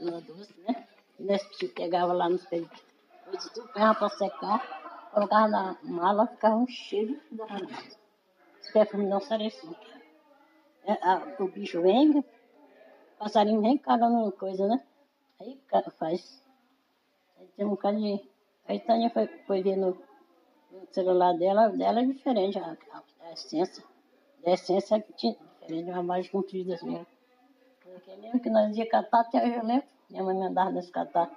na, doce, né? E nós pegava lá nos pés, coisas tudo, pegava para secar, colocava na mala, ficava um cheiro da Esse perfume não sarecia. É, a, o bicho vem, passarinho vem cagando coisa, né? Aí faz. Aí tem um bocado de. Aí Tânia foi, foi ver no, celular dela, dela é diferente, a, a, a essência. A essência é diferente, uma mais comprida assim. Porque mesmo que nós ia catar, até hoje eu lembro. Minha mãe mandava nós catar,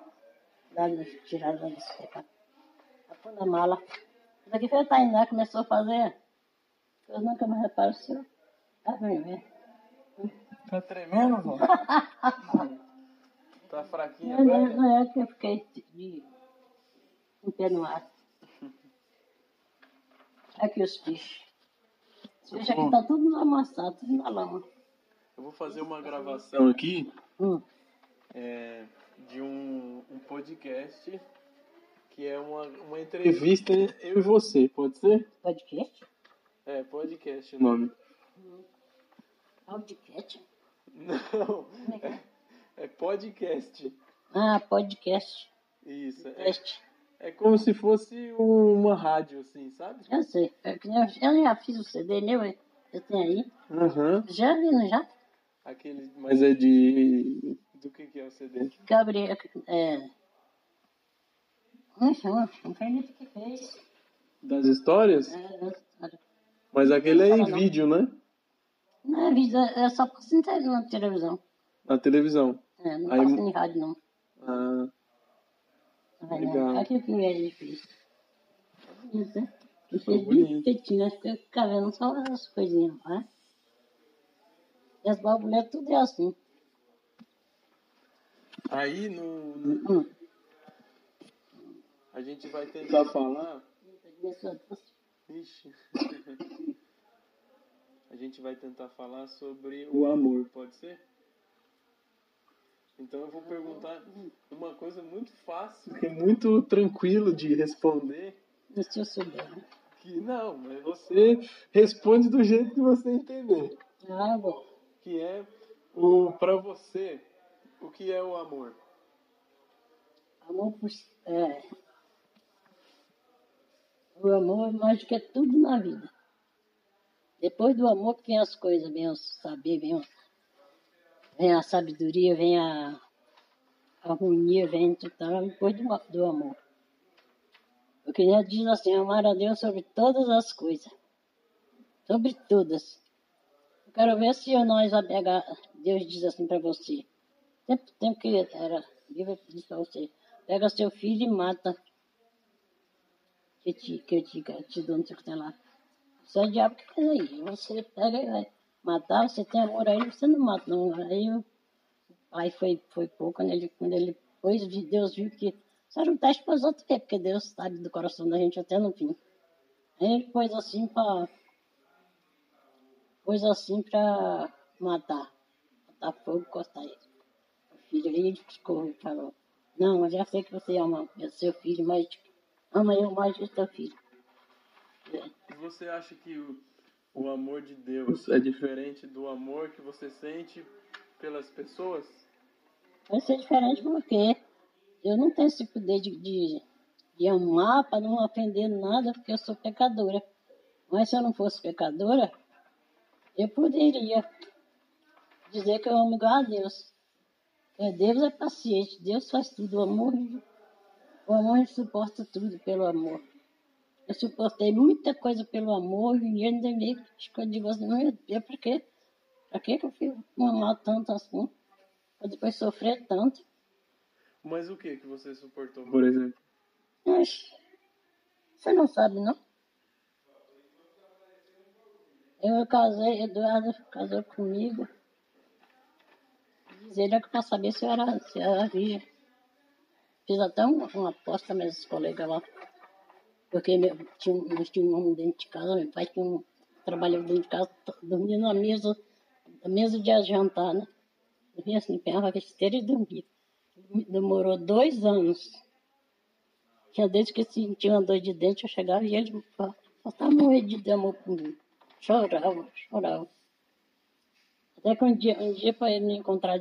lá tirar da bicicleta. Pôr na mala. Isso aqui foi a Tainá, começou a fazer. Eu nunca mais apareceu. Tá bem, Tá tremendo, vó? tá fraquinha, não, não, não é que eu fiquei de, um pé no ar. Aqui os peixes. Veja aqui tá tudo amassado, tudo na lama. Eu vou fazer uma gravação aqui hum. é, de um, um, podcast que é uma, uma entrevista eu e você, pode ser? Podcast? É, podcast o nome. Hum. Podcast? Não, é, é, é, podcast. Ah, podcast. Isso. É, é como se fosse uma rádio, assim, sabe? Eu sei. Eu, eu já fiz o CD meu, eu tenho aí. Uhum. Já vi, não já? Aquele, mas é de. Do que, que é o CD? Gabriel. É. Chama? Não foi ele que fez. Das histórias? É, das histórias. Mas aquele é em vídeo, né? Não é vídeo, é só passa na televisão. Na televisão? É, não Aí... passa em rádio, não. Ah. Tá Legal. Aqui o que ele fez. Bonito, né? Fez bem feitinho, acho que fica vendo só as coisinhas, né? E as borboletas tudo é assim. Aí no. Hum. A gente vai tentar falar. Ixi. a gente vai tentar falar sobre o amor, pode ser? Então eu vou perguntar uma coisa muito fácil, que é muito tranquilo de responder. Deixa eu souber. Que não, mas você responde do jeito que você entender. Ah, bom. Que é o para você, o que é o amor? Amor é, o amor mais do que tudo na vida. Depois do amor vem as coisas, vem o saber, vem, o, vem a sabedoria, vem a, a harmonia, vem tudo, tá? depois do, do amor. Porque já diz assim, amar a Deus sobre todas as coisas. Sobre todas. Quero ver se nós pegar, Deus diz assim para você. Tempo, tempo que era, Deus diz para você, pega seu filho e mata que, te, que te, te dou, não sei o que tem lá. Isso é o diabo que faz aí. Você pega e vai matar, você tem amor a ele, você não mata, não. Aí o pai foi, foi pouco, quando ele, quando ele pôs, Deus viu que isso era um teste para os outros porque Deus sabe do coração da gente até no fim. Aí ele pôs assim para. Pôs assim para matar. Botar fogo e cortar ele. O filho aí ele ficou, falou: Não, eu já sei que você ama seu filho, mas ama eu mais que teu filho. E você acha que o, o amor de Deus é diferente do amor que você sente pelas pessoas? Vai ser diferente porque eu não tenho esse poder de, de, de amar para não ofender nada, porque eu sou pecadora. Mas se eu não fosse pecadora, eu poderia dizer que eu amo igual a Deus. Deus é paciente, Deus faz tudo, o amor o amor suporta tudo pelo amor. Eu suportei muita coisa pelo amor e ainda meio que eu digo assim, meu Deus, por quê? Pra que eu fui amar tanto assim? Pra depois sofrer tanto. Mas o que que você suportou, por exemplo? Mas, você não sabe, não? Eu casei, Eduardo casou comigo. Diz ele pra saber se eu era, se eu era virgem. Fiz até uma, uma aposta meus colegas lá. Porque meu, tinha, nós tínhamos um homem dentro de casa, meu pai tinha um, trabalhava dentro de casa, dormia na mesa, na mesa de jantar, né? Dormia assim, pegava a esteira e dormia. Demorou dois anos. Tinha desde que sentia uma dor de dente, eu chegava e ele faltava morrer de amor por mim. Chorava, chorava. Até que um dia, um dia ele me encontrar,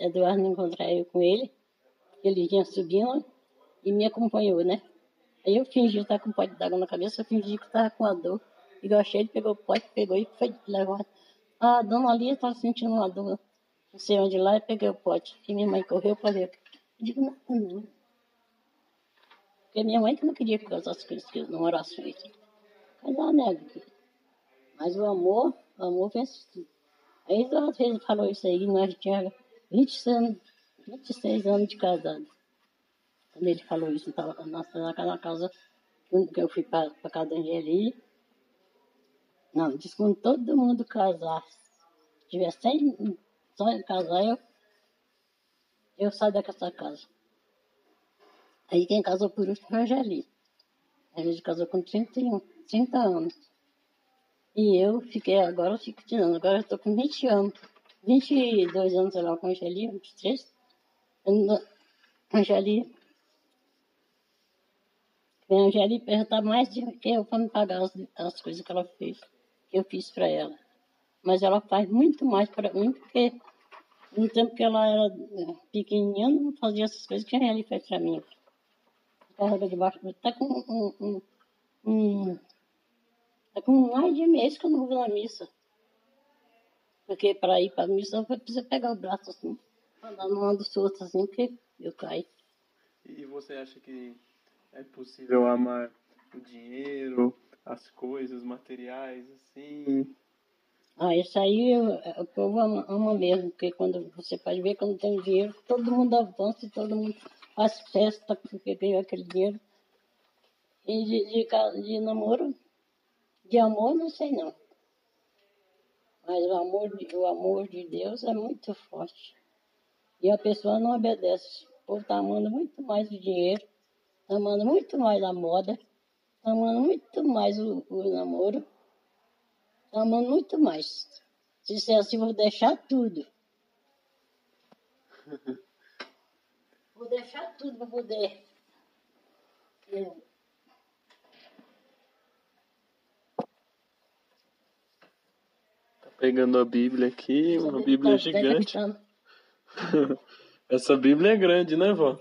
Eduardo me encontrar eu com ele, ele vinha subindo e me acompanhou, né? Aí eu fingi estar com um pote d'água na cabeça, eu fingi que estava com a dor. E eu achei, ele pegou o pote, pegou e foi levar. A dona Lia estava sentindo uma dor, não sei onde lá, e peguei o pote. E minha mãe correu para ver. Eu digo, não, não. Porque minha mãe que não queria que casasse com isso, que não orasse feito. Casar, né? Mas o amor, o amor vence tudo. Aí às vezes falou isso aí, nós tínhamos 26 anos, 26 anos de casado. Quando ele falou isso, estava naquela casa, que eu fui para a casa da Angeli. Não, disse quando todo mundo casasse, tiver 100 só casar, eu, eu saio dessa casa. Aí quem casou por último foi a Angeli. A gente casou com 31, 30 anos. E eu fiquei, agora eu fico tirando, agora eu tô com 20 anos. 22 anos, sei lá, com a Angeli, 23. A Angeli. A Angeli perguntar mais de que eu para me pagar as, as coisas que ela fez, que eu fiz para ela. Mas ela faz muito mais para mim, porque no tempo que ela era pequenininha, não fazia essas coisas que a Angeli fez para mim carrega debaixo, tá com um, um, um, tá com mais de mês que eu não vou na missa. Porque para ir para a missa eu preciso pegar o braço assim, andar no ando solto assim, porque eu caio. E você acha que é possível amar o dinheiro, as coisas materiais, assim? Ah, isso aí o povo ama, ama mesmo, porque quando você pode ver quando tem dinheiro, todo mundo avança e todo mundo faz festa porque ganhou aquele dinheiro. E de, de, de namoro, de amor, não sei não. Mas o amor, o amor de Deus é muito forte. E a pessoa não obedece. O povo está amando muito mais o dinheiro, está amando muito mais a moda, está amando muito mais o, o namoro, está amando muito mais. Se disser assim, vou deixar tudo. Vou deixar tudo para poder. Tá pegando a Bíblia aqui, Essa uma Bíblia, tá gigante. Essa Bíblia é grande, né, vó?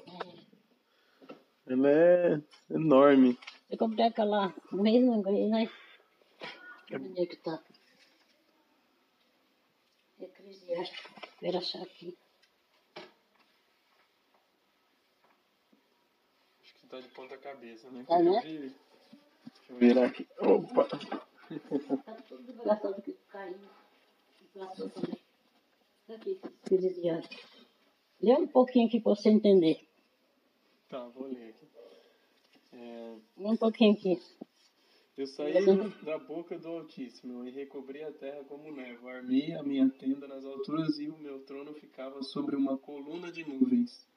É. Ela é enorme. Eu comprei aquela mesma coisa, né? Onde é que tá? Eclesiástico. Espera achar aqui. tá de ponta cabeça, né? Tá, né? Deixa eu virar aqui. Opa! Tá tudo desgraçado que caiu. Também. Aqui, desviado. Lê um pouquinho aqui pra você entender. Tá, vou ler aqui. É... Um pouquinho aqui. Eu saí da boca do Altíssimo e recobri a terra como névoa. Armei a minha tenda nas alturas e o meu trono ficava sobre uma coluna de nuvens.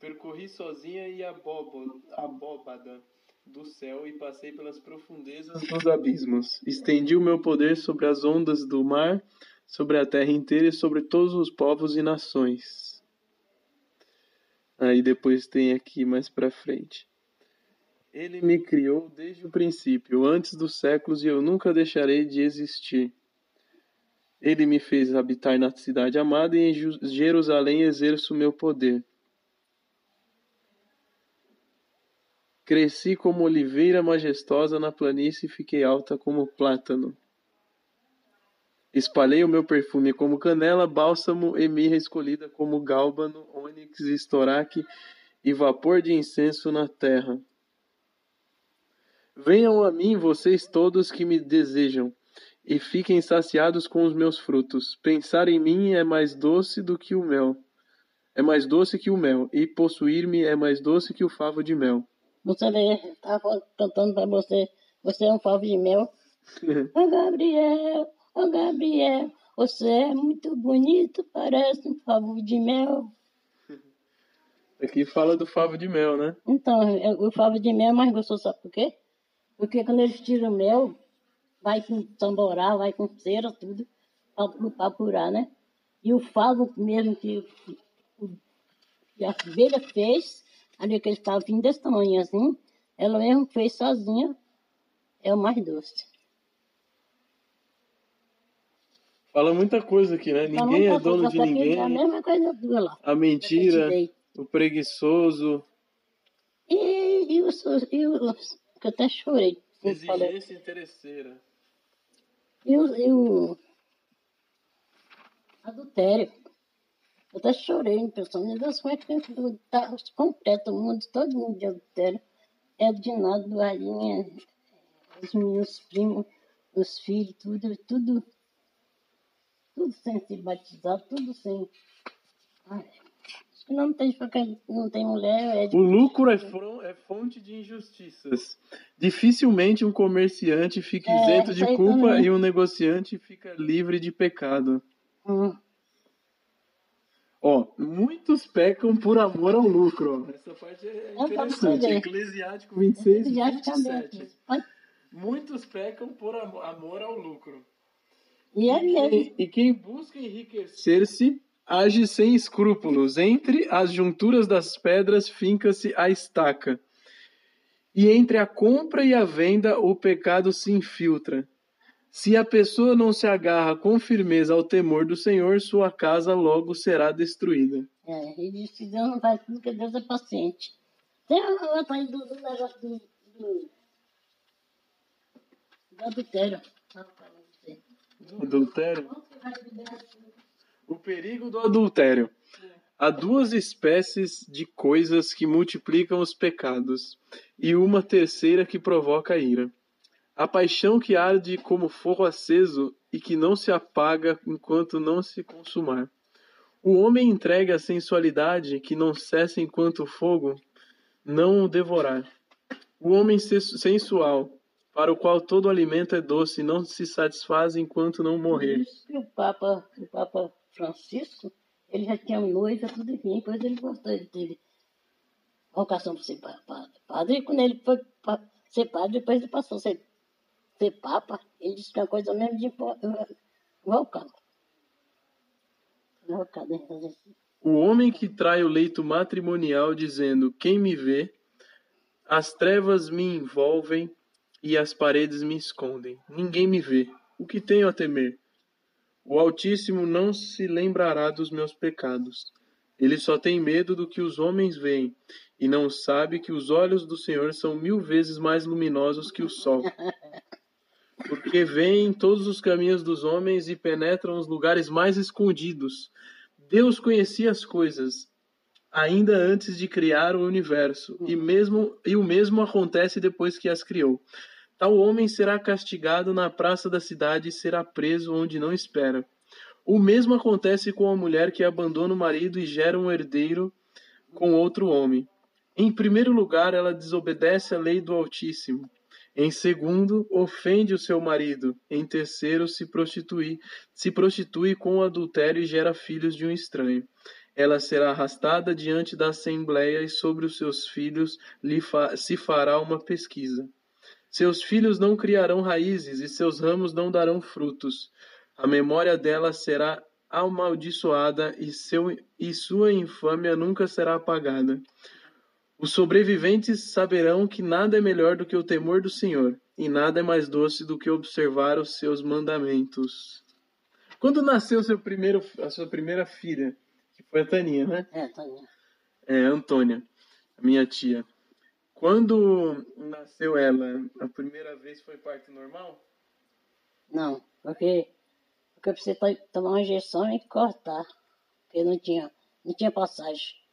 Percorri sozinha e abóbada do céu e passei pelas profundezas dos abismos. Estendi o meu poder sobre as ondas do mar, sobre a terra inteira e sobre todos os povos e nações. Aí depois tem aqui mais para frente. Ele me criou desde o princípio, antes dos séculos, e eu nunca deixarei de existir. Ele me fez habitar na cidade amada e em Jerusalém exerço o meu poder. Cresci como oliveira majestosa na planície e fiquei alta como plátano. Espalhei o meu perfume como canela, bálsamo e mirra escolhida como gálbano, ônix, estoraque e vapor de incenso na terra. Venham a mim, vocês todos que me desejam, e fiquem saciados com os meus frutos. Pensar em mim é mais doce do que o mel. É mais doce que o mel, e possuir-me é mais doce que o favo de mel. Você estava cantando para você, você é um favo de mel. Ô oh, Gabriel, ô oh, Gabriel, você é muito bonito, parece um favo de mel. Aqui fala do favo de mel, né? Então, o favo de mel é mais gostoso, sabe por quê? Porque quando eles tiram mel, vai com tamborá, vai com cera, tudo, para apurar, né? E o favo mesmo que, que a abelha fez, Ali que ele estava vindo desse tamanho assim, ela mesmo fez sozinha, é o mais doce. Fala muita coisa aqui, né? Ninguém é dono de ninguém. É a mesma coisa tua lá. A mentira, o preguiçoso. E, e os, e os que eu até chorei. Exigência interesseira. E o, e o adultério. Eu até chorei, pensando, meu Deus, como é que tá completo o mundo, todo mundo de adultério. É de rainha, os meus primos, os filhos, tudo, tudo tudo sem se batizar, tudo sem. Ai, acho que não tem não tem mulher. É o lucro é, é, fonte de injustiças. Dificilmente um comerciante fica é, isento de culpa também. e um negociante fica livre de pecado. Hum. Ó, muitos pecam por amor ao lucro. Essa parte é interessante. Eclesiástico 26, 27. Muitos pecam por amor ao lucro. E, é e, e quem busca enriquecer-se age sem escrúpulos. Entre as junturas das pedras finca-se a estaca. E entre a compra e a venda o pecado se infiltra. Se a pessoa não se agarra com firmeza ao temor do Senhor, sua casa logo será destruída. É, ele diz que Deus não faz tudo porque Deus é paciente. Tem outra aí do, do negócio do, do, do adultério. Adultério? O perigo do adultério. Há duas espécies de coisas que multiplicam os pecados, e uma terceira que provoca a ira. A paixão que arde como fogo aceso e que não se apaga enquanto não se consumar. O homem entrega a sensualidade que não cessa enquanto o fogo não o devorar. O homem sensual para o qual todo alimento é doce não se satisfaz enquanto não morrer. Isso que o Papa, o Papa Francisco, ele já tinha noiva, tudo enfim, depois ele gostou, ele teve vocação para ser padre. Padre, quando ele foi ser padre, depois ele passou a ser, ser Papa, ele disse que é uma coisa mesmo de vulcão. O homem que trai o leito matrimonial dizendo, quem me vê, as trevas me envolvem e as paredes me escondem. Ninguém me vê. O que tenho a temer? O Altíssimo não se lembrará dos meus pecados. Ele só tem medo do que os homens veem e não sabe que os olhos do Senhor são mil vezes mais luminosos que o sol. Porque veem todos os caminhos dos homens e penetram os lugares mais escondidos. Deus conhecia as coisas ainda antes de criar o universo, e mesmo e o mesmo acontece depois que as criou. Tal homem será castigado na praça da cidade e será preso onde não espera. O mesmo acontece com a mulher que abandona o marido e gera um herdeiro com outro homem. Em primeiro lugar, ela desobedece à lei do Altíssimo. Em segundo, ofende o seu marido. Em terceiro, se prostitui, se prostitui com o adultério e gera filhos de um estranho. Ela será arrastada diante da assembleia e sobre os seus filhos fa se fará uma pesquisa. Seus filhos não criarão raízes e seus ramos não darão frutos. A memória dela será amaldiçoada e, seu, e sua infâmia nunca será apagada. Os sobreviventes saberão que nada é melhor do que o temor do Senhor, e nada é mais doce do que observar os seus mandamentos. Quando nasceu seu primeiro, a sua primeira filha, que foi a Taninha, né? É, Taninha. É, Antônia, minha tia. Quando nasceu ela, a primeira vez foi parto normal? Não, porque, porque eu precisei tomar uma injeção e cortar, porque não tinha, não tinha passagem.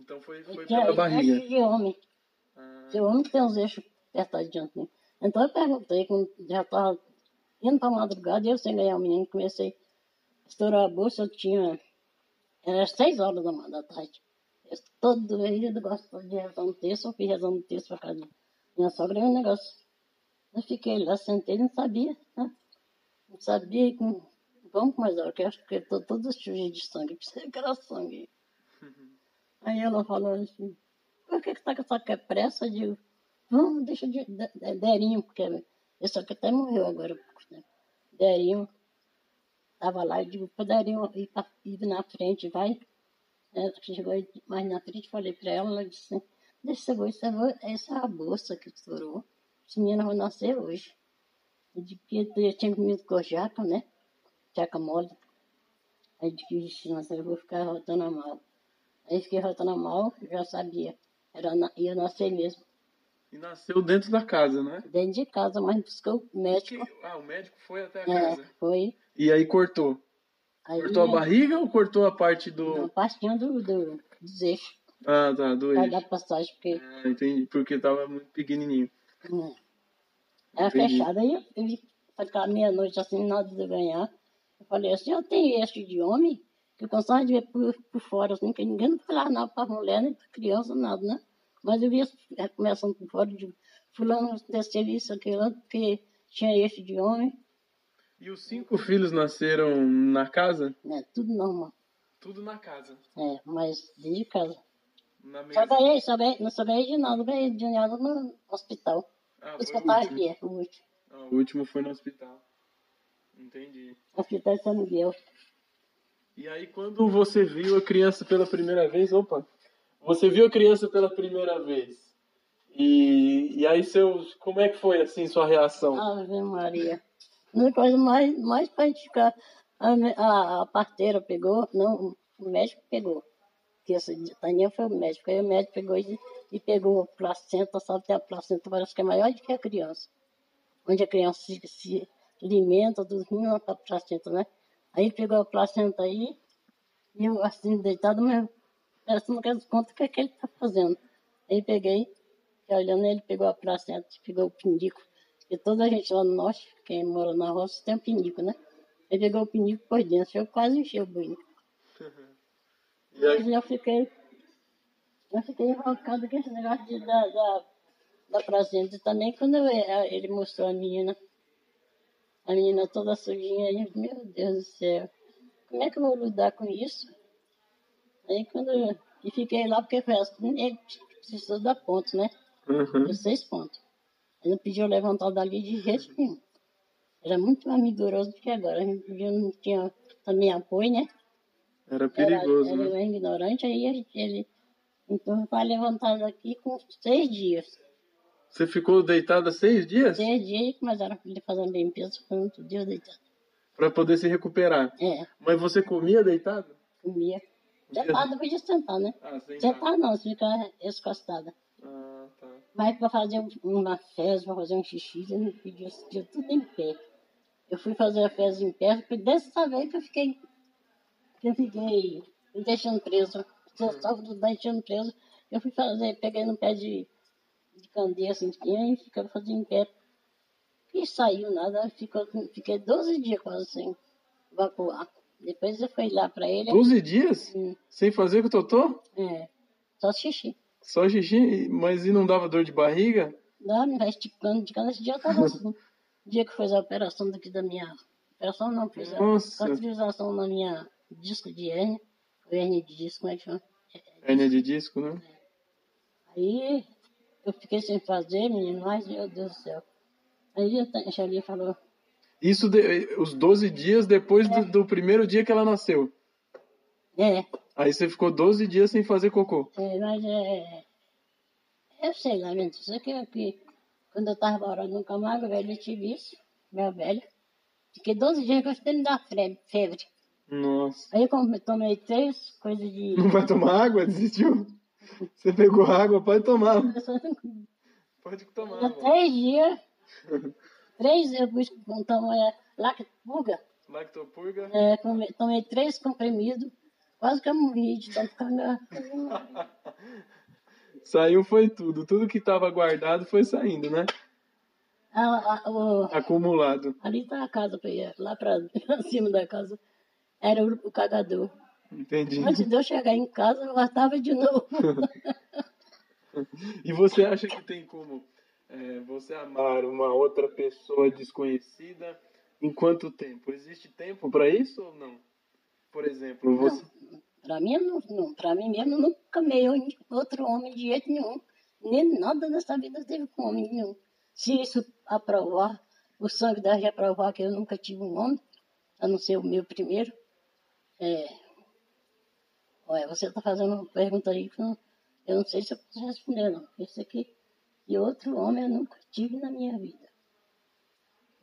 Então foi, foi tinha, pela barriga? Eixo de homem. Ah. De homem tem uns eixos apertados diante de mim. Então eu perguntei, quando já estava indo para madrugada, eu sem ganhar o menino, comecei a estourar a bolsa, eu tinha, era seis horas da tarde todo dia gosto de rezar um texto, eu fui rezando um texto para casa minha sogra, é um negócio. Eu fiquei lá, sentei, não sabia, né? Não sabia com. Vamos mais hora, que eu acho que estou toda suja de sangue, precisa que era sangue. Aí ela falou assim, por que, que tá com essa pressa? Eu digo, vamos, deixa de, de, de Derinho, porque esse aqui até morreu agora. Né? Derinho, tava lá, eu digo, Derinho ir, ir na frente, vai ela chegou mais na frente, falei para ela, ela disse, deixa eu essa, essa é a bolsa que estourou. Esse menino vai nascer hoje. Eu que eu tinha comido cojaca, né? tcheca mole. Aí disse, nossa, eu vou ficar rotando a mal. Aí fiquei rotando mal, já sabia. Era, ia nascer mesmo. E nasceu dentro da casa, né? Dentro de casa, mas buscou o médico. Que... Ah, o médico foi até a é, casa? foi. E aí cortou? Aí, cortou a barriga ou cortou a parte do... A partinha do, do, dos eixos. Ah, tá, do eixo. dar passagem, porque... Ah, entendi, porque tava muito pequenininho. É. Era fechada, aí eu vi, aquela meia-noite assim, nada de ganhar. Eu falei assim, eu tenho eixo de homem, eu gostava de ver por, por fora, assim, que ninguém não falava nada para mulher, nem para criança, nada, né? Mas eu via começando por fora de fulano descer isso, aquilo, porque tinha eixo de homem. E os cinco filhos nasceram na casa? É, tudo normal. Tudo na casa? É, mas de casa. Na mesa? Só ganhei, só ganhei, não só ganhei de nada, ganhei de nada no hospital. Ah, o hospital aqui, é, o último. Ah, o último foi no hospital. Entendi. Hospital de São Miguel. E aí quando você viu a criança pela primeira vez, opa, você viu a criança pela primeira vez. E, e aí seus, como é que foi assim sua reação? Ave Maria. Uma coisa mais, mais pra gente ficar. A, a, a parteira pegou, não, o médico pegou. Que essa Taninha foi o médico. Aí o médico pegou e, e pegou a placenta, sabe que a placenta parece que é maior do que a criança. Onde a criança se, se alimenta dos rins a placenta, né? Aí pegou a placenta aí, e eu assim, deitado, mas que conta o que, é que ele tá fazendo. Aí peguei, olhando ele, pegou a placenta, pegou o pindico. E toda a gente lá no norte, quem mora na roça, tem um pindico, né? Ele pegou o pindico por dentro, eu quase encheu o banho. E aí? eu fiquei, eu fiquei invocado com esse negócio de, da, da, da placenta. Também quando eu, ele mostrou a menina, a menina toda sujinha, aí, meu Deus do céu, como é que eu vou lidar com isso? Aí quando eu, e fiquei lá, porque foi ele precisou dar ponto, né? Uhum. seis pontos. Ele não pediu levantar dali de jeito nenhum. Era muito mais rigoroso do que agora. A gente não tinha também apoio, né? Era perigoso, era, né? Era ignorante, aí ele, ele então vai levantar daqui com seis dias. Você ficou deitada seis dias? Seis dias, mas era ele fazendo limpeza, ficou outro dia deitado. Para poder se recuperar? É. Mas você comia deitado? Comia. Sentada podia sentar, né? Ah, sentar não, você fica escostada. Ah, tá. Mas para fazer uma fezes, para fazer um xixi, eu não pedia, tudo em pé. Eu fui fazer a fezes em pé, foi dessa vez que eu fiquei que eu fiquei me deixando preso. Eu estava deixando preso. Eu fui fazer, peguei no pé de, de candeia assim, e ficava fazendo em pé. E saiu nada, ficou, fiquei 12 dias quase sem evacuar. Depois eu fui lá para ele. 12 dias? Hum. Sem fazer com o Totó? É, só xixi. Só xixi? Mas e não dava dor de barriga? Dá, me vai esticando, esticando. Esse dia eu tava assim. dia que fez a operação daqui da minha. Operação não, fiz a cauterização na minha disco de hérnia. Hérnia de disco, como é que chama? Hérnia de disco, né? Aí eu fiquei sem fazer, menino, mas meu Deus do céu. Aí a Xalia falou. Isso de, os 12 dias depois é. do, do, primeiro dia que ela nasceu. É. Aí você ficou 12 dias sem fazer cocô. É, mas é. Eu sei lá, gente. Isso aqui é que quando eu tava morando no Camargo, velho, eu tive isso, meu velho. Fiquei 12 dias me dar febre. Nossa. Aí eu tomei três coisas de. Não vai tomar água? Desistiu? Você pegou água, pode tomar. Pode tomar. Três dias. três eu pus então, é, lactopurga. Lactopurga? É, tomei, tomei três comprimidos. Quase que eu morri de tanto cagar. Saiu foi tudo. Tudo que estava guardado foi saindo, né? Ah, ah, o, Acumulado. Ali tá a casa, lá para cima da casa era o, o cagador. Entendi. Antes de eu chegar em casa, eu voltava de novo. e você acha que tem como é, você amar uma outra pessoa desconhecida em quanto tempo? Existe tempo para isso ou não? Por exemplo, você. Para mim, não, não. Para mim mesmo, nunca amei outro homem de jeito nenhum. Nem nada nessa vida teve com homem nenhum. Se isso aprovar, o sangue deve aprovar que eu nunca tive um homem, a não ser o meu primeiro, é, olha, você está fazendo uma pergunta aí que eu não, eu não sei se eu posso responder, não. Esse aqui e outro homem eu nunca tive na minha vida.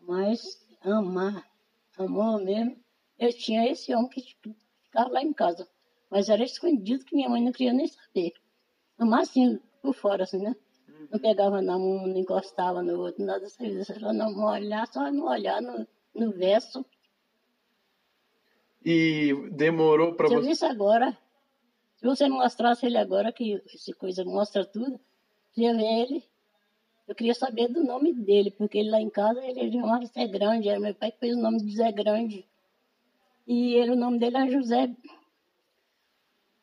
Mas amar, amor mesmo, eu tinha esse homem que ficava lá em casa. Mas era escondido que minha mãe não queria nem saber. No máximo, por fora, assim, né? Não pegava na mão, não encostava no outro, nada dessa vida. Só não olhar, só não olhar no, no verso. E demorou para Se eu você. visse agora, se você mostrasse ele agora, que essa coisa mostra tudo, você ia ver ele. Eu queria saber do nome dele, porque ele lá em casa ele chamava Zé Grande, era meu pai que fez o nome de Zé Grande. E ele, o nome dele era José.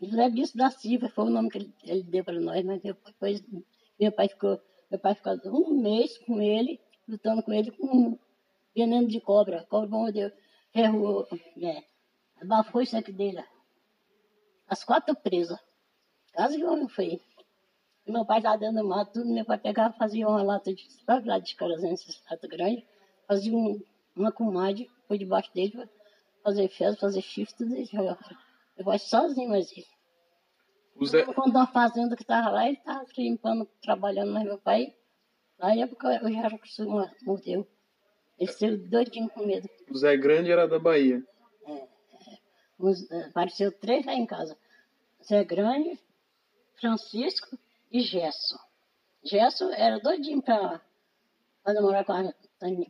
José Bispo da Silva, foi o nome que ele, ele deu para nós, mas depois meu pai ficou, meu pai ficou um mês com ele, lutando com ele com veneno de cobra. Cobra mordeu, ferrou, é, abafou isso aqui dele. As quatro presas. Quase que o homem foi. E meu pai estava dentro do mato, tudo, meu pai pegava, fazia uma lata de, sabe lá de carazense, essa lata grande, fazia um, uma comadre, por debaixo dele, pra fazer fezes, fazer chifre, tudo isso. Meu pai sozinho, mas ele. Zé, Quando a fazenda que estava lá, ele estava limpando, trabalhando, mas meu pai, na época, eu já era acostumado, morreu. Ele saiu doidinho com medo. o Zé Grande era da Bahia. Uns, eh, apareceu três lá em casa. Zé Grande, Francisco e Gesso. Gesso era doidinho para namorar com a,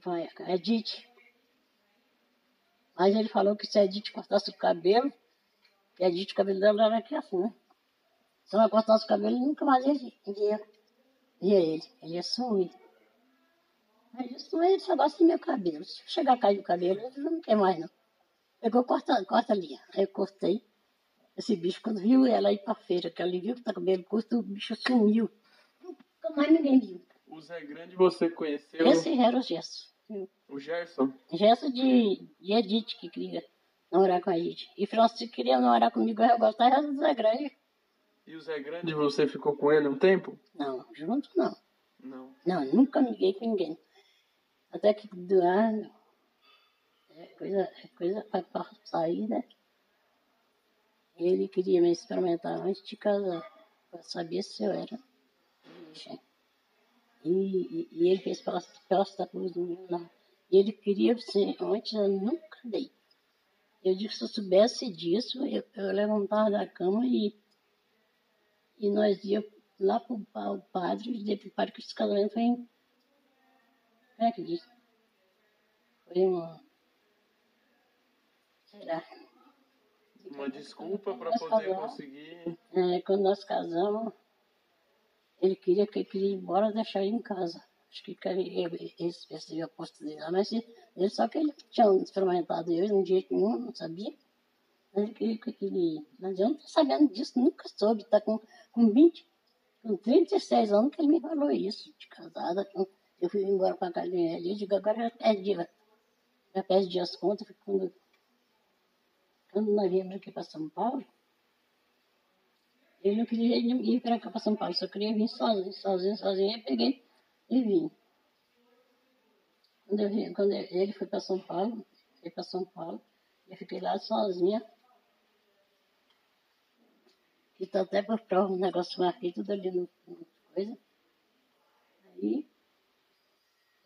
com a Edith. Mas ele falou que se a Edith cortasse o cabelo, que a Edith, o cabelo dela era aqui assim, né? Se ela cortasse o cabelo, nunca mais ia via, via ele. Ele ia sumir. Mas não é esse negócio do meu cabelo. Se chegar a cair o cabelo, ele não quer mais, não. Pegou, corta, corta ali. Aí eu cortei. Esse bicho, quando viu ela ir pra feira, que ele viu que tá com o cabelo curto, o bicho sumiu. Nunca mais ninguém viu. O Zé Grande você conheceu Esse era o Gesso. o Gerson? Gesso de, de Edith, que queria namorar com a Edith. E Francisco queria namorar comigo, eu gostava do Zé Grande. E o Zé Grande você ficou com ele um tempo? Não, junto não. Não. Não, nunca liguei com ninguém. Até que do ano. É coisa, é coisa para sair, né? Ele queria me experimentar antes de casar, para saber se eu era virgem. E, e, ele fez posta cruz do meu lá. E ele queria ser, antes eu nunca dei. Eu disse que se eu soubesse disso, eu, eu levantava da cama e, e nós ia lá para o padre, e para o padre que esse casamento foi como é que diz? Foi uma. Será? Uma desculpa para poder casamos. conseguir. É, quando nós casamos, ele queria que eu queria ir embora e deixar ele em casa. Acho que ele recebeu a posto dele lá, mas ele, só que ele tinha experimentado eu de um jeito nenhum, não sabia. Mas ele queria que eu queria ir. Mas eu não estou sabendo disso, nunca soube. Está com, com 20, com 36 anos que ele me falou isso, de casada. com- Eu fui embora para casa dele, eu digo, agora já perdi, já perdi as contas, porque quando, quando nós viemos aqui para São Paulo, ele não queria ir para cá para São Paulo, só queria vir sozinho, sozinho, sozinho. Eu peguei e vim. Quando, eu quando ele foi para São Paulo, foi para São Paulo, eu fiquei lá sozinha. E tô até por prova um negócio marquei tudo ali no, no coisa. Aí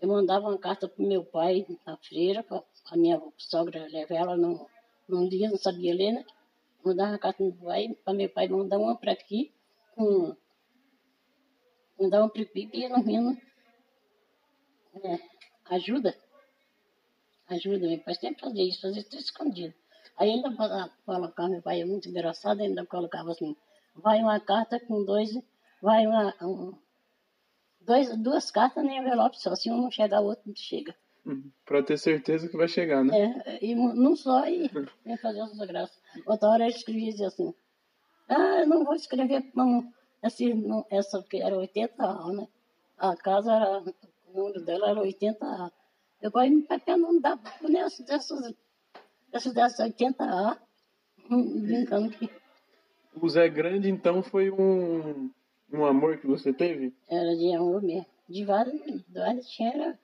eu mandava uma carta pro meu pai na freira, a minha sogra levar ela não, não lia, não sabia ler, né? Mandava uma carta pro meu pai, para meu pai mandar uma para aqui, com. Mandar uma para aqui e no mínimo. É, ajuda. Ajuda, meu pai sempre fazia isso, fazia tudo escondido. Aí ainda colocava, meu pai é muito engraçado, ainda colocava assim, vai uma carta com dois, vai uma, um, dois, duas cartas nem envelope só, se um não chegar, o outro não chega. Para ter certeza que vai chegar, né? É, e não só e ia fazer essa graça. Outra hora ele escrevia dizia assim, ah, eu não vou escrever não, não, essa porque era 80 A, né? A casa era, o número dela era 80 A. Eu falei, meu pai não dá nessas, dessas, dessas, dessas 80 A, hum, brincando que O Zé Grande, então, foi um, um amor que você teve? era de amor mesmo. De vários, de vários tinha era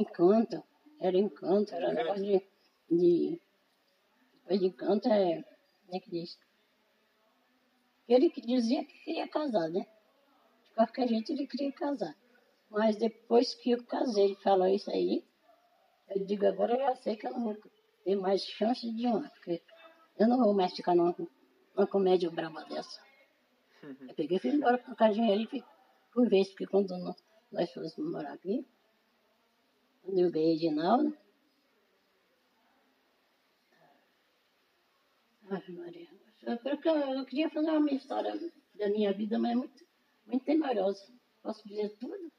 encanto, era encanto, era negócio de, de depois de encanto é, como é que diz? Ele que dizia que queria casar, né? De qualquer jeito ele queria casar. Mas depois que eu casei, ele falou isso aí, eu digo, agora eu já sei que eu não vou tem mais chance de honra, porque eu não vou mais ficar numa, numa comédia brava dessa. Eu peguei e fui embora com o casinha ali, fui, por vez, porque quando nós fomos morar aqui, quando eu ganhei de Naldo, Ai, Maria. Eu, eu, queria fazer uma história da minha vida, mas é muito, muito temerosa. Posso dizer tudo?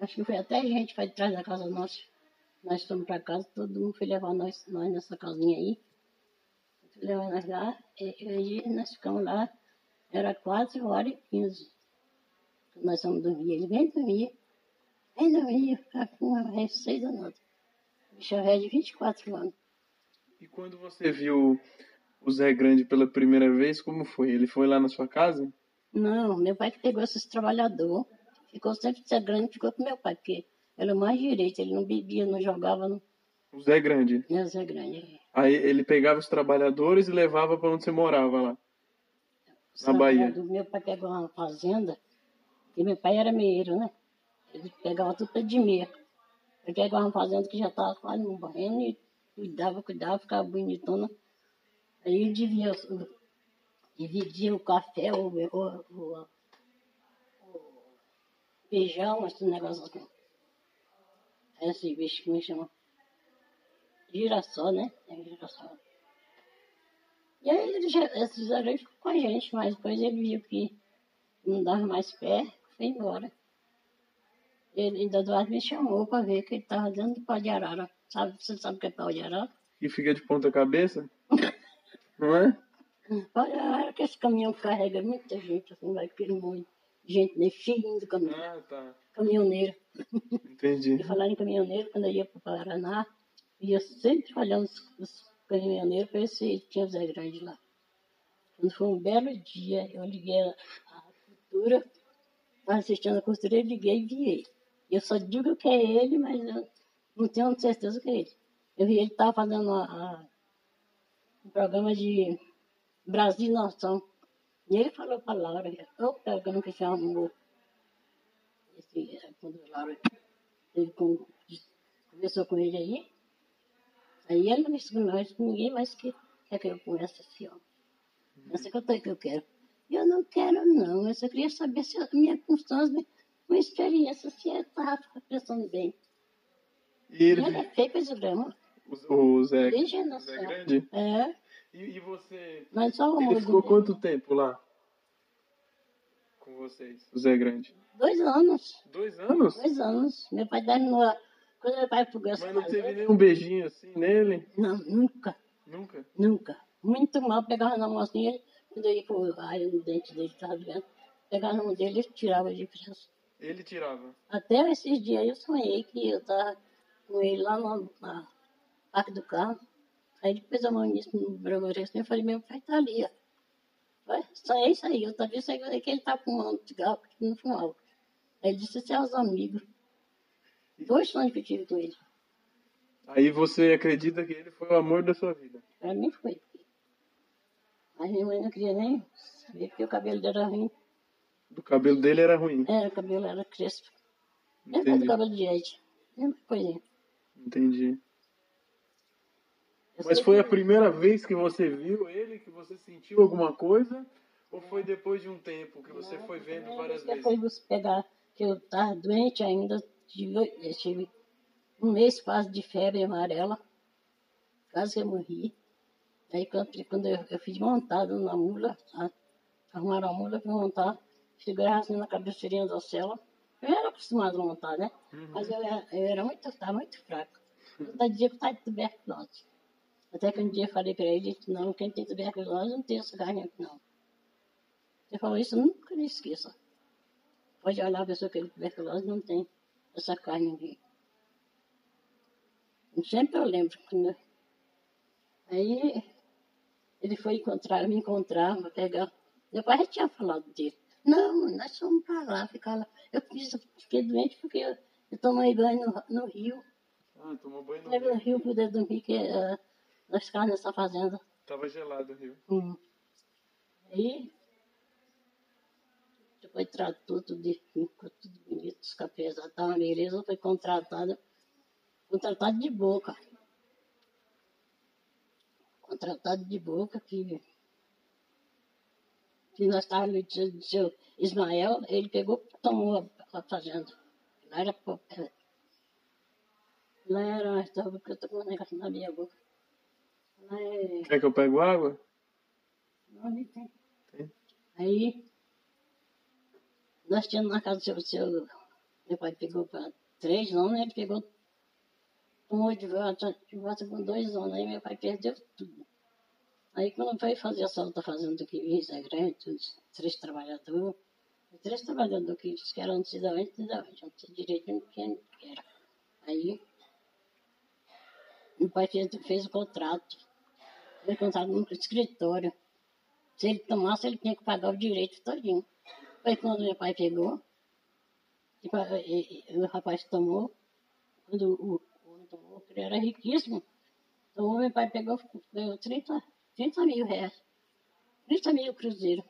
Acho que foi até gente foi atrás da casa nossa. Nós fomos para casa, todo mundo foi levar nós, nós nessa casinha aí. Foi levar nós lá, e aí nós ficamos lá, era 4 horas e 15. Nós fomos dormir. Ele vem dormir, vem dormir, ficar com uma receita nada. Bicho velho de 24 anos. E quando você viu o Zé Grande pela primeira vez, como foi? Ele foi lá na sua casa? Não, meu pai que pegou esses trabalhadores, ficou sempre Zé Grande, ficou com meu pai, porque era mais direito, ele não bebia, não jogava. Não... O Zé Grande? É, o Zé Grande. Aí ele pegava os trabalhadores e levava para onde você morava lá? Na Bahia. Meu pai pegou uma fazenda, e meu pai era meiro, né? Ele pegava tudo de meia. Ele pegava uma fazenda que já estava quase morrendo e cuidava, cuidava, ficava bonitona. Aí ele devia, dividia o café, o, o, o, o feijão, esse negócio assim. Esse bicho que me chama girassol, né? É girassol. E aí esses areias ficou com a gente, mas depois ele viu que não dava mais pé, foi embora. Ele ainda Eduardo me chamou para ver que ele estava dentro do pau de arara. Sabe, você sabe o que é pau de arara? E fica de ponta cabeça? não é? Pau de arara que esse caminhão carrega muita gente, assim, vai aquele monte gente nesse cheio do caminhão. Ah, tá. Caminhoneiro. Entendi. E falar em caminhoneiro, quando eu ia para o Paraná, ia sempre olhando os, os caminhoneiros para ver se tinha Zé Grande lá. Quando foi um belo dia, eu liguei a, cultura, assistindo a costura, eu liguei e vi ele. Eu só digo que é ele, mas eu não tenho certeza que é ele. Eu vi ele estava fazendo a, a, um programa de Brasil Nação. E ele falou para a Laura, o programa que chamou, esse, quando a Laura ele conversou com ele aí, aí ele não me ensinou ninguém mais que que eu conheça esse homem. Essa que eu, que eu quero. Eu não quero, não. Eu só queria saber se a minha constância uma experiência se eu estava pensando bem. E ele, ele é feio esse drama. O, o Zé, Virgem Zé Grande? É. E, e você. Mas só o Ele ficou dele. quanto tempo lá? Com vocês, o Zé Grande? Dois anos. Dois anos? Dois anos. Meu pai terminou. Quando meu pai essa Mas não teve nenhum beijinho assim nele? Não, nunca. Nunca? Nunca. Muito mal. Pegava na mãozinha, ele- quando eu ia pro. Aí o dente dele estava doendo. Pegava na mão dele e tirava de preço. Ele tirava. Até esses dias eu sonhei que eu estava com ele lá no na parque do carro. Aí ele pôs a mão nisso no bragueiro assim, eu falei, meu pai tá ali, ó. Vai, sonhei isso aí, outra vez sonhei que ele tá fumando cigarro, que não fumava. Aí ele disse, você é os amigos. Dois sonhos que eu tive com ele. Aí você acredita que ele foi o amor da sua vida? Pra mim foi. Mas minha mãe não queria nem saber, porque o cabelo dele era ruim. Do cabelo dele era ruim. É, o cabelo era crespo. Mesmo do cabelo de Ed. Mesma coisinha. Entendi. Eu Mas foi a primeira vez que você viu ele, que você sentiu alguma coisa? Ou foi depois de um tempo que você foi vendo várias vez vezes? eu fui pegar, que eu estava doente ainda, tive, eu tive um mês quase de febre amarela, quase que eu morri. Aí quando, quando eu, eu fiz montado na mula, tá? arrumaram a mula para montar, seguraram assim na cabeceirinha da cela. Eu era acostumado a montar, né? Uhum. Mas eu era, eu era muito, estava muito fraco. Cada dia que eu estava de tuberculose. Até que um dia eu falei para ele, não, quem tem tuberculose não tem essa carne aqui, não. Ele falou isso, nunca me esqueça. Pode olhar a pessoa que tem tuberculose, não tem essa carne aqui. E Sempre eu lembro. Eu- Aí ele foi encontrar, me encontrar, para pegar. Meu pai já tinha falado dele. Não, nós fomos para lá, ficar lá. Eu fiz, fiquei doente porque eu, eu tomei banho no, no rio. Ah, tomou banho no no rio. rio poder dormir, que eh, nós ficávamos nessa fazenda. Tava gelado o rio. Hum. Aí, depois tratou tudo, de- ficou tudo bonito, os cafés já estavam beleza, foi contratada. contratado de boca. Contratado de boca que, que nós estávamos do seu Ismael, ele pegou tomou a, a fazenda. Lá era é, Lá era. Estava porque eu com um negócio na minha boca. Lá é. Quer que eu pego água? Não, nem tem. Tem. Aí, nós tínhamos na casa do seu, seu meu pai pegou para três anos, ele pegou, tomou de volta, com dois anos, aí meu pai perdeu tudo. Aí quando foi fazer a solta fazendo do que isso, grande, três trabalhadores, três trabalhadores que disse que eram cidadãos, cidadãos, não tinha direito de quem era. Aí, meu pai fez, fez o contrato, fez o contrato no escritório. Se ele tomasse, ele tinha que pagar o direito todinho. Foi quando meu pai pegou, e, e, o rapaz tomou, quando o ele era riquíssimo. Então meu pai pegou, ganhou 30, 30 mil reais. 30 mil cruzeiro.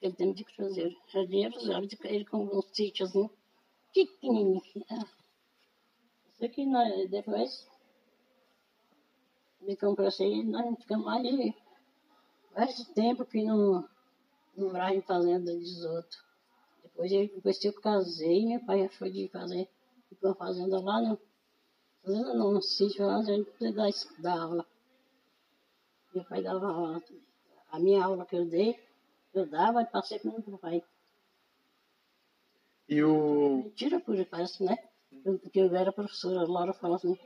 Ele tem de cruzeiro. Já dinheiro usado ele com um sítiozinho pequenininho. Isso aqui nós, depois me comprou assim, nós ficamos de mais tempo que não, não morava em fazenda dos outros. Depois, depois eu casei, meu pai foi de fazer, ficou fazenda lá no, fazenda não, no sítio a gente da, da aula. Meu pai dava aula. A minha aula que eu dei, eu dava e passei para o meu pai. E o. Mentira, por parece, né? Porque eu era professora, a Laura falou assim,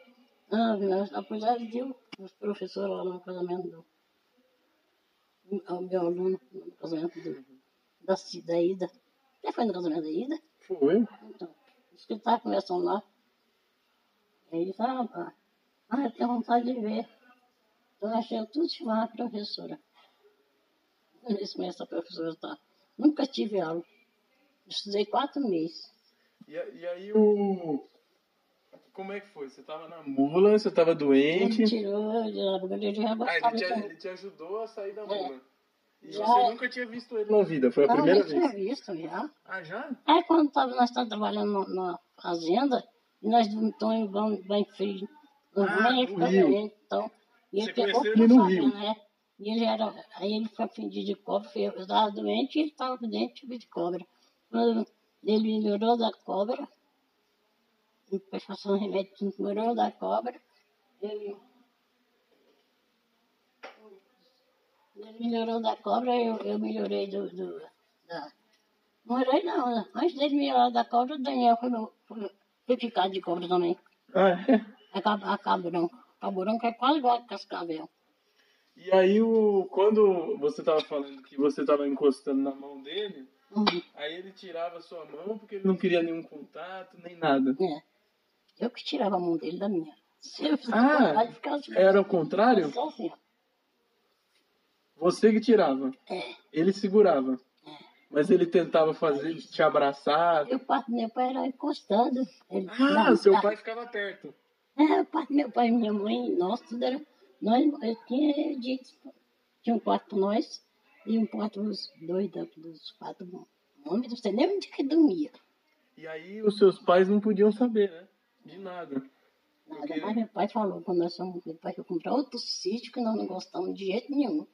ah, apesar de eu, os professores lá no casamento do ao meu aluno no casamento do, da, da Ida. Você foi no casamento da Ida? Foi. Então, disse que ele estava conversando lá. Ele disse, ah, ah, eu tenho vontade de ver. Então eu achei tudo chamar a professora. Esse mês a professora está. Nunca tive aula. Estudei quatro meses. E, e aí o. Como é que foi? Você estava na mula, você estava doente. Ele tirou, ele, ele ah, ele te, ele te ajudou a sair da é. mula. É. E já... você nunca tinha visto ele na vida, foi a não, primeira vez? Eu tinha visto já. Ah, já? Aí quando tava, nós estávamos trabalhando na fazenda, e nós estamos bem, bem frio. Ah, bem, no Rio. então, e ele você pegou ele no Rio? Né? E ele era, aí ele foi fedido de cobra, eu estava doente e ele estava doente de cobra. Quando ele melhorou da cobra, depois passou um remédio, melhorou da cobra, ele Ele melhorou da cobra, eu, eu melhorei do, do da... Não melhorei não, antes dele melhorar da cobra, o Daniel foi, foi, foi picado de cobra também. Ah, é? A, a, a cabrão. Cabrão que é quase igual a cascavel. E aí, o, quando você estava falando que você estava encostando na mão dele, uhum. aí ele tirava a sua mão porque ele não queria nenhum contato, nem nada. É. Eu que tirava a mão dele da minha. Se eu ah, assim, era o contrário? Assim, você que tirava. É. Ele segurava. É. Mas ele tentava fazer, te abraçar. Eu, o meu pai era encostado. Ele, ah, seu pai ficava perto. É, o pai meu pai e minha mãe, nós, tudo era. Nós, eu tinha dito, tinha um quarto para nós e um quarto para os dois dos quatro homens, você nem onde que dormia. E aí os seus pais não podiam saber, né? De nada. Nada, Porque... mas meu pai falou, quando nós fomos, meu pai foi comprar outro sítio que nós não gostamos de jeito nenhum.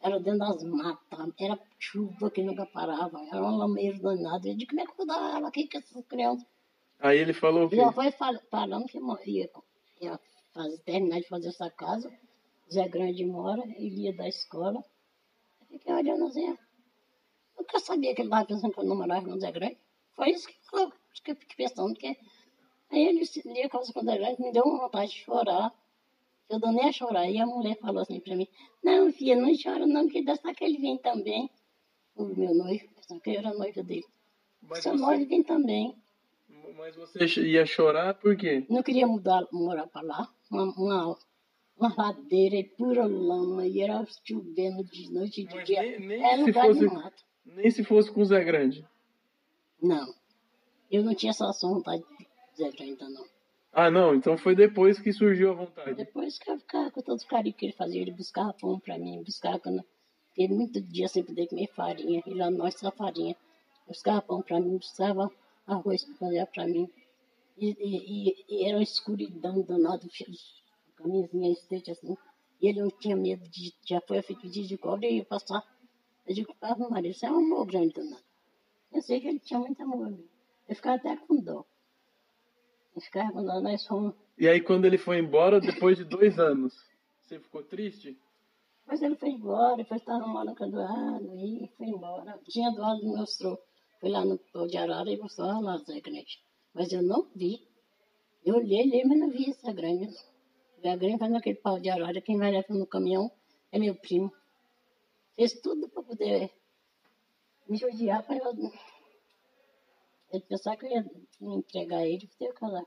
Era dentro das matas, era chuva que nunca parava, era um lameiro danado. Eu disse, como é que eu vou dar aula aqui com essas crianças? Aí ele falou o quê? Já foi falando que ia, ia fazer, terminar de fazer essa casa. Zé Grande mora, ele ia da escola. Eu fiquei olhando assim, nunca sabia que ele estava pensando que eu não morava com o Zé Grande. Foi isso que falou, que eu fiquei pensando, que aí ele lia coisa com o Zé Grande, me deu uma vontade de chorar. Eu dou nem a chorar. E a mulher falou assim para mim, não, filha, não chora não, que dessa que ele vem também. O meu noivo, que eu era noiva dele. Mas Seu você... noivo vem também. Mas você ia chorar por quê? Não queria mudar, morar para lá. Uma, uma, uma ladeira e pura lama, e era chovendo de noite e de dia. Nem, nem é se fosse, Nem se fosse com o Zé Grande? Não. Eu não tinha essa vontade de Zé Grande não. Ah, não, então foi depois que surgiu a vontade. Depois que eu ficava com todo o carinho que ele fazia, ele buscava pão pra mim, buscava quando ele muito dia sem poder comer farinha, e lá nós farinha. Buscava pão pra mim, buscava arroz pra fazer pra mim. E, e, e era uma escuridão danada, camisinha estreita assim. E ele não tinha medo de, já foi feito de cobre e ia passar. Eu digo, Ave Maria, isso é um amor grande danado. Eu sei que ele tinha muito amor. Eu ficava até com dó. Dó, nós fomos. E aí quando ele foi embora, depois de dois anos, você ficou triste? Mas ele foi embora, depois estava namorando com o Eduardo, e foi embora. Tinha Eduardo me mostrou. Fui lá no Pão de Arara e mostrou lá Zé Grande. Mas eu não vi. Eu olhei ali, mas não vi essa grande. A grande fazendo aquele pau de arara, quem vai levar no caminhão é meu primo. Fez tudo para poder me judiar para eu. Ele pensava que eu ia entregar ele e ter que casar.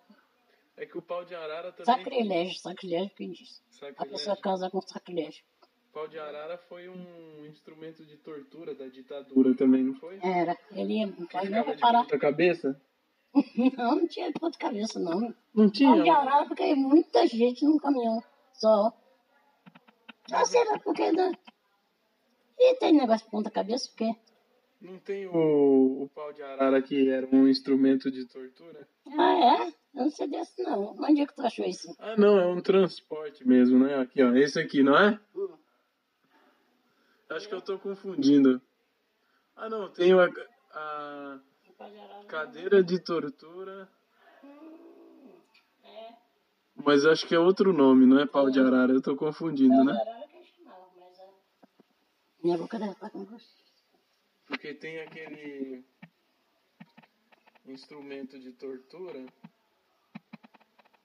É que o pau de arara também. Sacrilégio, sacrilégio que diz. Sacrilégio. A pessoa casa com sacrilégio. O pau de arara foi um instrumento de tortura da ditadura também, não foi? Era. Ele ia de parar. ponta cabeça? Não, não tinha ponta cabeça, não. Não tinha? Pau de arara porque muita gente num caminhão só. Ah, será porque. Não... E tem negócio de ponta cabeça, porque. Não tem o, o pau de arara que era um instrumento de tortura? Ah, é? Eu não sei desse, não. Onde é que tu achou isso? Ah, não, é um transporte mesmo, né? Aqui, ó. Esse aqui, não é? Hum. Acho que eu tô confundindo. Ah, não, tem a, a cadeira de tortura. É. Mas acho que é outro nome, não é pau de arara. Eu tô confundindo, né? Minha boca deve estar com gosto. Porque tem aquele instrumento de tortura,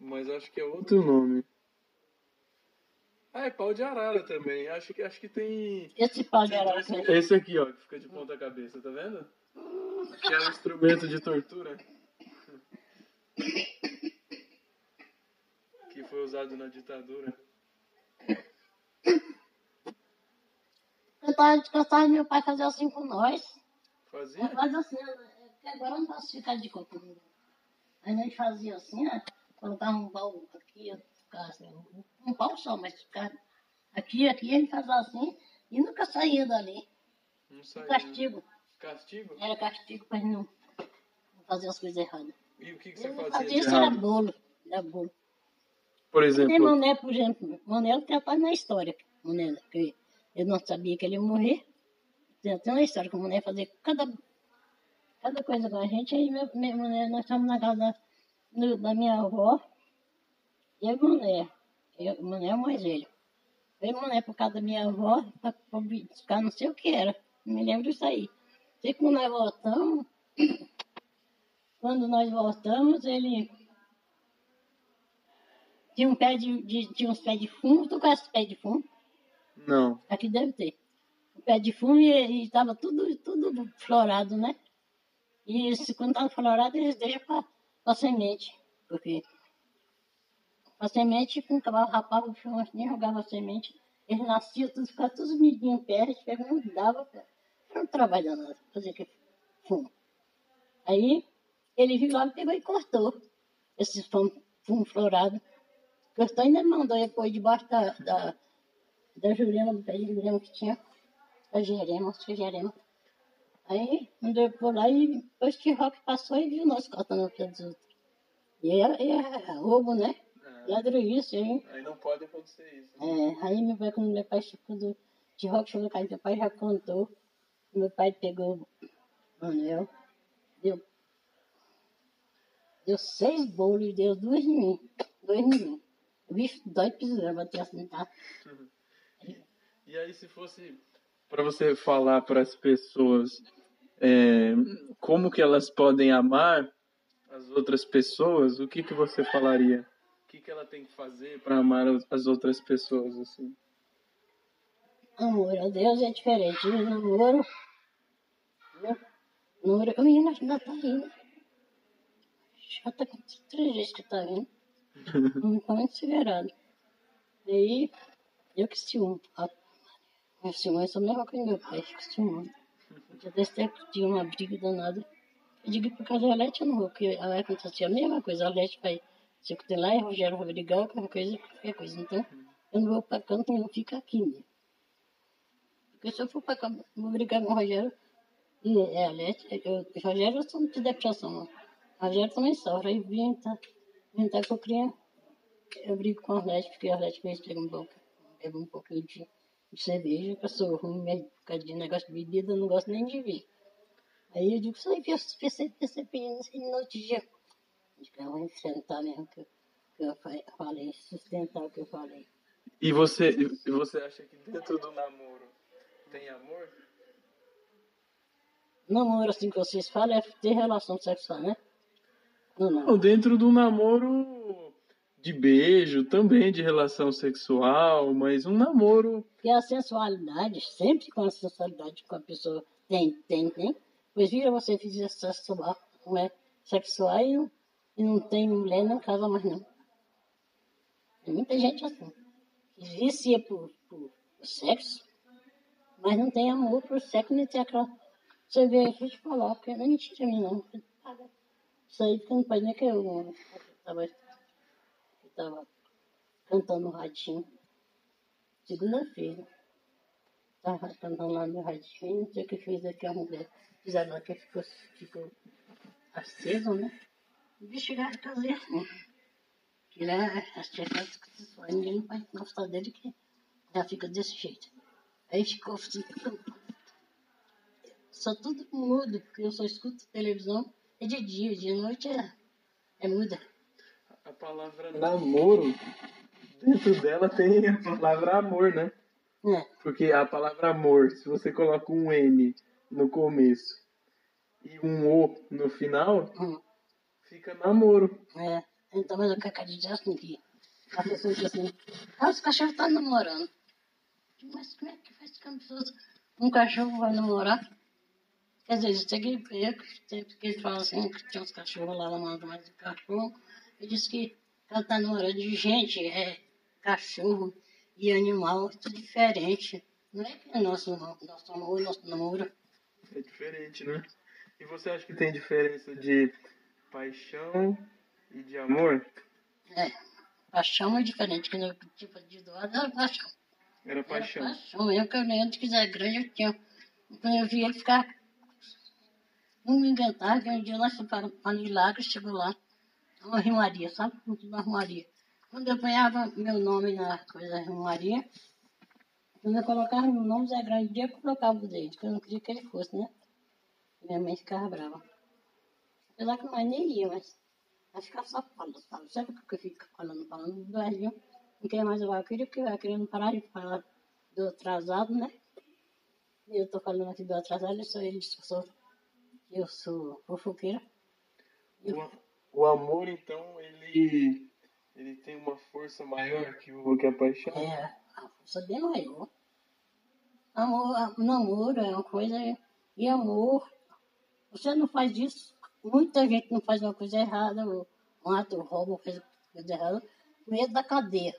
mas acho que é outro nome. Ah, é pau de arara também. Acho que, acho que tem. Esse pau de arara Esse aqui, ó, que fica de ponta cabeça, tá vendo? Que é um instrumento de tortura. Que foi usado na ditadura. Eu tava descansado meu pai fazer assim com nós. Fazia? Faz assim, ó, porque agora eu não posso ficar de copo. Aí a gente fazia assim, ó, colocava um pau aqui, ficava assim, um- um pau só, mas ficava aqui, aqui, ele fazia assim e nunca saía dali. Não saiu. Castigo. Castigo? Era castigo ele não, não fazer as coisas erradas. E o que, que você fazia fazia isso, era bolo. Era bolo. Por exemplo, Mané, por exemplo. Mané tem até na história. Mané, que eu não sabia que ele ia morrer. Tem até uma história que o Mané fazia cada, cada coisa com a gente. Aí meu, meu Mané, nós estamos na casa da, da minha avó. E o Mané. Eu, Mané é o mais velho. Eu e Mané por causa da minha avó, pra buscar não sei o que era. Não me lembro disso aí. Sei que quando nós voltamos, quando nós voltamos, ele tinha um pé de, de- tinha uns pés de fumo, tu conhece pé de fumo? Não. Aqui deve ter. Um pé de fumo e estava tudo, tudo florado, né? E esse, quando estava florado, eles deixam para semente. Porque a semente, com o cavalo rapava o chão assim, jogava a semente, eles nasciam, tudo, ficava medinho em pé, a gente pegava e dava. pra- Era um trabalho danado, fazer aquele fumo. Aí ele viu lá, pegou e cortou esse fumo, fumo florado. Cortou e ainda mandou pôr debaixo da, da, da jurema, do pé de jurema que tinha, a que é jerema. Aí ele por lá e depois que o Rock passou e viu nós cortando o pé dos outros. E é, é roubo, né? É, Ladruíce, hein? aí não pode acontecer isso. É, aí meu pai, quando meu pai chegou do de rock chegou em casa, meu pai já contou. Meu pai pegou o Manuel, deu, deu seis bolos e deu duas em mim. Dois em mim. O bicho dói pisando, bateu assim, tá? E aí, se fosse para você falar para as pessoas é, como que elas podem amar as outras pessoas, o que que você falaria? O que que ela tem que fazer para amar as- as outras pessoas assim? Amor a Deus é diferente. E namoro. né? Namoro. O menino ainda tá rindo. Já tá com três vezes que tá rindo. Não tá muito segurado. Daí, eu que ciúme. A minha ciúme é só a coisa que meu pai, fico ciúme. Já desse tempo tinha uma briga danada. Eu digo por causa da Lete eu não vou, porque vai acontecer a mesma coisa. A Lete vai se eu ter lá e o Rogério vai brigar, qualquer coisa, qualquer coisa. Então, eu não vou pra canto nenhum, fica aqui mesmo. Porque se eu for pra cá, vou brigar com o Rogério e é, a eu, o Rogério eu sou de depressão. A gente também sofre. Aí vem, tá, vem tá que eu queria. Eu brigo com a Arlete, porque a Arlete fez pegar um pouco, bebo um pouquinho de cerveja, que eu sou ruim mesmo por causa de negócio de bebida, eu não gosto nem de vir. Aí eu digo, no outro dia. Acho que eu vou enfrentar mesmo que, que eu falei, sustentar o que eu falei. E você, e você acha que dentro do namoro tem amor? Namoro, assim que vocês falam, é ter relação sexual, né? Não, não. Dentro do namoro de beijo, também de relação sexual, mas um namoro. E a sensualidade, sempre com a sensualidade que a pessoa tem, tem, tem. Pois vira você fizer sexual, não é? Sexual e não, e não tem mulher, não casa mais não. Tem muita gente assim. Que vicia por, por, por sexo, mas não tem amor por sexo, nem tem aquela. Você vê, deixa eu te falar, porque não é mentira minha não. Isso aí porque não faz nem que eu estava tava cantando no radinho. Segunda-feira. Tava cantando lá no radinho, não sei o que fez aqui a mulher. Fizeram que ficou, ficou aceso, né? O bicho já casei assim. Que lá, as tifas que ninguém não gostar dele que já fica desse jeito. Aí ficou assim, só tudo mudo, porque eu só escuto televisão é de dia, de noite é, é muda. A palavra namoro, dentro dela tem a palavra amor, né? É. Porque a palavra amor, se você coloca um N no começo e um O no final, hum. fica namoro. É. Então, mas eu quero dizer assim que a pessoa diz assim, ah, os cachorros estão namorando. Mas como é que faz que um cachorro vai namorar? Quer dizer, isso aqui, sempre que ele fala assim, que tinha uns cachorros lá, manda mais de cachorro, ele disse que está namorando de gente, é cachorro e animal, tudo diferente. Não é que é nosso, nosso amor, nosso namoro. É diferente, né? E você acha que tem diferença de paixão e de amor? É, paixão é diferente, que no tipo de doado era paixão. Era paixão. Era paixão, eu que eu nem antes quiser grande, eu tinha. Quando eu vi ele ficar um inventar, que um dia nós fomos para, Milagres, chegou lá, uma rimaria, sabe? Uma rimaria. Quando eu ponhava meu nome na coisa rimaria, quando eu colocava meu nome, Zé Grande, dia eu colocava o dele, porque eu não queria que ele fosse, né? Minha mãe ficava brava. Apesar que mãe nem ia, mas ela ficava só falando, falando. Sabe o que eu fico falando, falando do Brasil? Não quer mais o Valkyrie, porque o Valkyrie não parar de falar do atrasado, né? Eu tô falando aqui do atrasado, ele sou ele, sou eu sou fofoqueira. O, o amor, então, ele, ele tem uma força maior que, o, que a paixão? É, a força bem maior. Amor, namoro é uma coisa. E amor, você não faz isso. Muita gente não faz uma coisa errada, mata, ou rouba, ou faz coisa errada, medo da cadeia.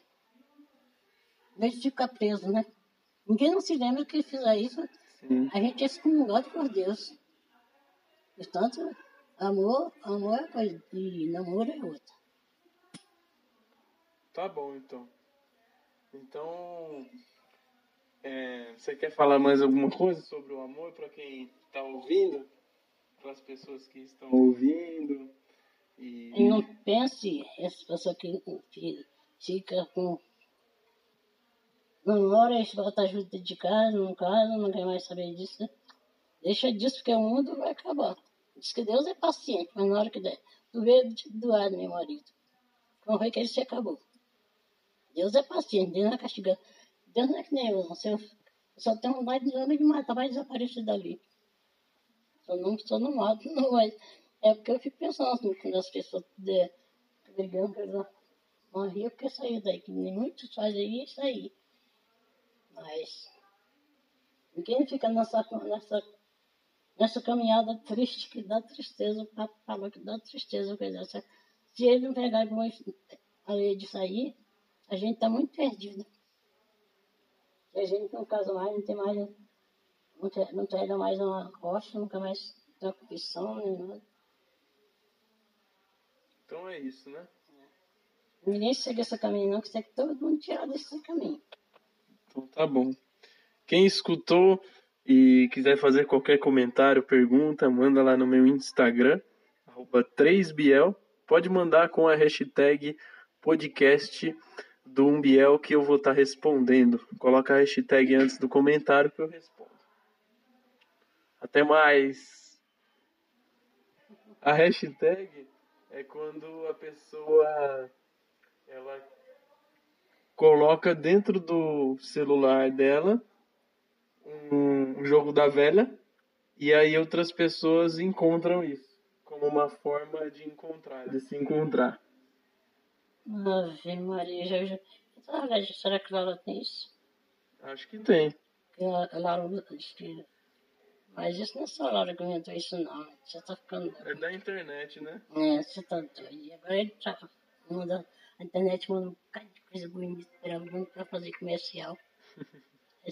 Medo de ficar preso, né? Ninguém não se lembra que fizer isso. Sim. A gente é excomungado por Deus. Portanto, amor, amor é coisa e namoro é outra. Tá bom, então. Então, é, você quer falar mais alguma coisa sobre o amor para quem está ouvindo? Para as pessoas que estão ouvindo? E... e não pense, essa pessoa que, fica com. Namora e volta ajuda de casa, não casa, não quer mais saber disso. Deixa disso, porque o mundo vai acabar. Diz que Deus é paciente, mas na hora que der, tu veio doar meu marido. Como foi que ele se acabou? Deus é paciente, Deus não é castigando. Deus não é que nem eu, não. Se eu, só tenho vontade de matar, vai desaparecer dali. Só não, só não mato, não, mas é porque eu fico pensando assim, quando as pessoas de, brigando, que eles morriam, porque saiu daí, que nem muitos fazem isso aí. Mas ninguém fica nessa, nessa nessa caminhada triste, que dá tristeza, o papo falou que dá tristeza coisa. Se ele não pegar a lei de sair, a gente está muito perdido. Se a gente não casa mais, não tem mais, não, tem, não pega mais uma rocha, nunca mais tem uma confissão, nem nada. Então é isso, né? Ninguém segue esse caminho, não, que tem que todo mundo tirar desse caminho. Então tá bom. Quem escutou e quiser fazer qualquer comentário, pergunta, manda lá no meu Instagram, arroba 3biel. Pode mandar com a hashtag podcast do Umbiel que eu vou estar tá respondendo. Coloca a hashtag antes do comentário que eu respondo. Até mais! A hashtag é quando a pessoa ela coloca dentro do celular dela um, jogo da velha e aí outras pessoas encontram isso como uma forma de encontrar, de se encontrar. Ave Maria, já, já... Ah, será que ela tem isso? Acho que tem. Ela, ela, mas isso não é só Laura que inventou isso não. Você tá ficando. É da internet, né? É, você tá doido. Agora ele tá. Manda, a internet manda um bocado de coisa bonita pra, pra fazer comercial.